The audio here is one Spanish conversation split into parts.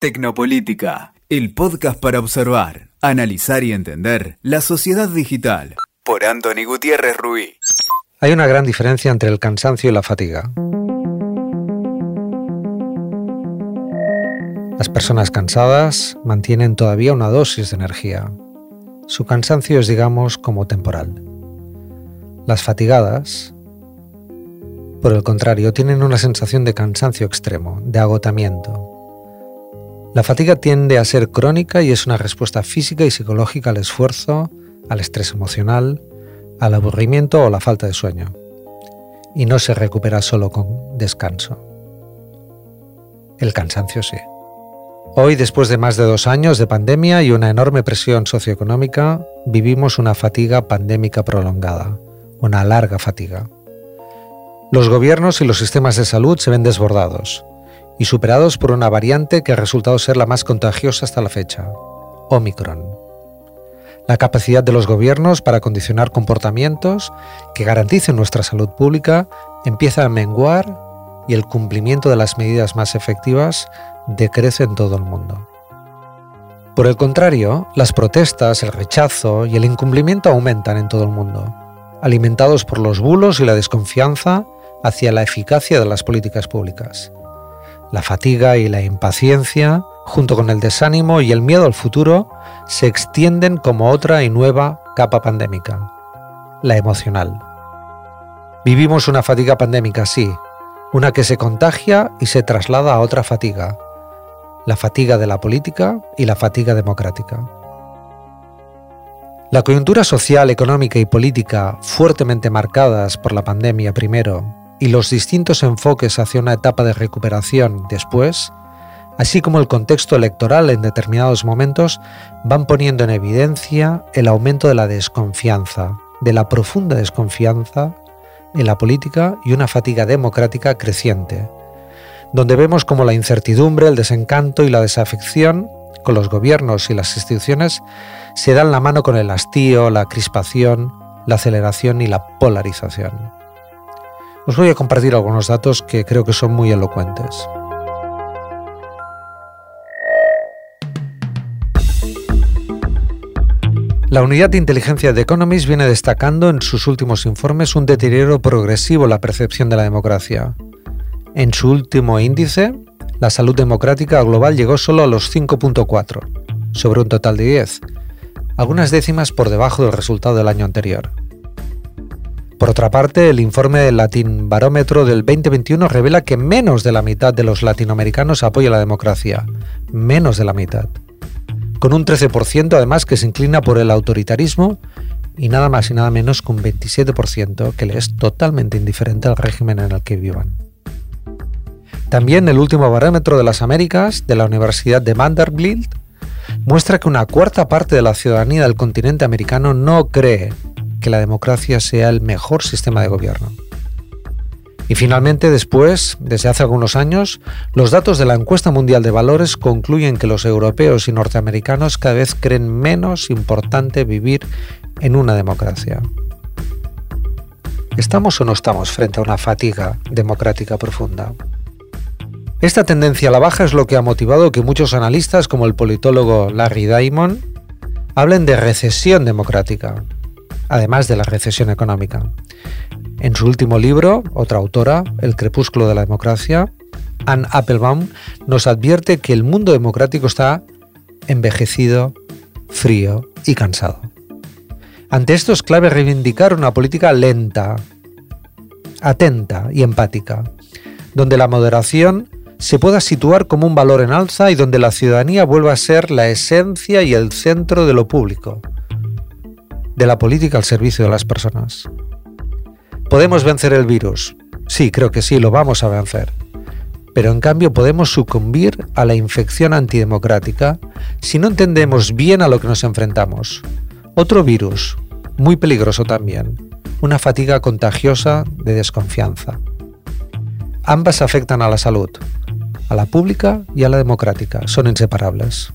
Tecnopolítica, el podcast para observar, analizar y entender la sociedad digital. Por Anthony Gutiérrez Ruiz. Hay una gran diferencia entre el cansancio y la fatiga. Las personas cansadas mantienen todavía una dosis de energía. Su cansancio es, digamos, como temporal. Las fatigadas, por el contrario, tienen una sensación de cansancio extremo, de agotamiento, la fatiga tiende a ser crónica y es una respuesta física y psicológica al esfuerzo, al estrés emocional, al aburrimiento o la falta de sueño. Y no se recupera solo con descanso. El cansancio sí. Hoy, después de más de dos años de pandemia y una enorme presión socioeconómica, vivimos una fatiga pandémica prolongada, una larga fatiga. Los gobiernos y los sistemas de salud se ven desbordados, y superados por una variante que ha resultado ser la más contagiosa hasta la fecha, Omicron. La capacidad de los gobiernos para condicionar comportamientos que garanticen nuestra salud pública empieza a menguar y el cumplimiento de las medidas más efectivas decrece en todo el mundo. Por el contrario, las protestas, el rechazo y el incumplimiento aumentan en todo el mundo, alimentados por los bulos y la desconfianza hacia la eficacia de las políticas públicas. La fatiga y la impaciencia, junto con el desánimo y el miedo al futuro, se extienden como otra y nueva capa pandémica, la emocional. Vivimos una fatiga pandémica, sí, una que se contagia y se traslada a otra fatiga, la fatiga de la política y la fatiga democrática. La coyuntura social, económica y política, fuertemente marcadas por la pandemia primero y los distintos enfoques hacia una etapa de recuperación después, así como el contexto electoral en determinados momentos, van poniendo en evidencia el aumento de la desconfianza, de la profunda desconfianza en la política y una fatiga democrática creciente, donde vemos como la incertidumbre, el desencanto y la desafección con los gobiernos y las instituciones se dan la mano con el hastío, la crispación, la aceleración y la polarización. Os voy a compartir algunos datos que creo que son muy elocuentes. La unidad de inteligencia de Economist viene destacando en sus últimos informes un deterioro progresivo en la percepción de la democracia. En su último índice, la salud democrática global llegó solo a los 5.4, sobre un total de 10, algunas décimas por debajo del resultado del año anterior. Por otra parte, el informe Latin Barómetro del 2021 revela que menos de la mitad de los latinoamericanos apoya la democracia. Menos de la mitad. Con un 13% además que se inclina por el autoritarismo y nada más y nada menos que un 27% que le es totalmente indiferente al régimen en el que vivan. También el último barómetro de las Américas de la Universidad de Vanderbilt muestra que una cuarta parte de la ciudadanía del continente americano no cree que la democracia sea el mejor sistema de gobierno. Y finalmente, después, desde hace algunos años, los datos de la encuesta mundial de valores concluyen que los europeos y norteamericanos cada vez creen menos importante vivir en una democracia. ¿Estamos o no estamos frente a una fatiga democrática profunda? Esta tendencia a la baja es lo que ha motivado que muchos analistas, como el politólogo Larry Diamond, hablen de recesión democrática, además de la recesión económica. En su último libro, otra autora, El crepúsculo de la democracia, Anne Applebaum, nos advierte que el mundo democrático está envejecido, frío y cansado. Ante esto es clave reivindicar una política lenta, atenta y empática, donde la moderación se pueda situar como un valor en alza y donde la ciudadanía vuelva a ser la esencia y el centro de lo público, de la política al servicio de las personas. ¿Podemos vencer el virus? Sí, creo que sí, lo vamos a vencer. Pero en cambio podemos sucumbir a la infección antidemocrática si no entendemos bien a lo que nos enfrentamos. Otro virus, muy peligroso también, una fatiga contagiosa de desconfianza. Ambas afectan a la salud, a la pública y a la democrática, son inseparables.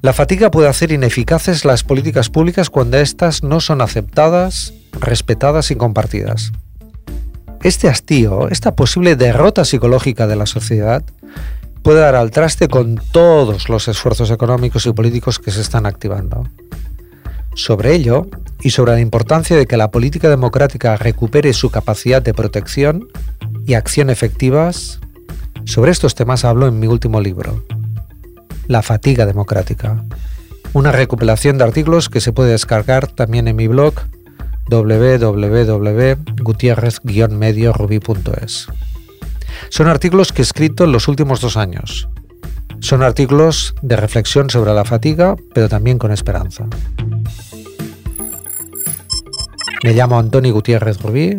La fatiga puede hacer ineficaces las políticas públicas cuando éstas no son aceptadas, respetadas y compartidas. Este hastío, esta posible derrota psicológica de la sociedad, puede dar al traste con todos los esfuerzos económicos y políticos que se están activando. Sobre ello y sobre la importancia de que la política democrática recupere su capacidad de protección y acción efectivas, sobre estos temas hablo en mi último libro, La fatiga democrática, una recopilación de artículos que se puede descargar también en mi blog www.gutierrez-medioruby.es. Son artículos que he escrito en los últimos dos años. Son artículos de reflexión sobre la fatiga, pero también con esperanza. Me llamo Antoni Gutiérrez Rubí,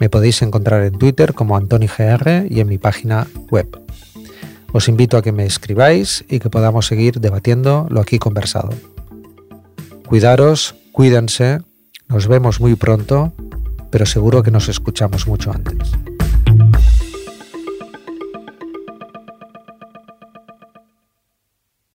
me podéis encontrar en Twitter como AntoniGR y en mi página web. Os invito a que me escribáis y que podamos seguir debatiendo lo aquí conversado. Cuidaros, cuídense, nos vemos muy pronto, pero seguro que nos escuchamos mucho antes.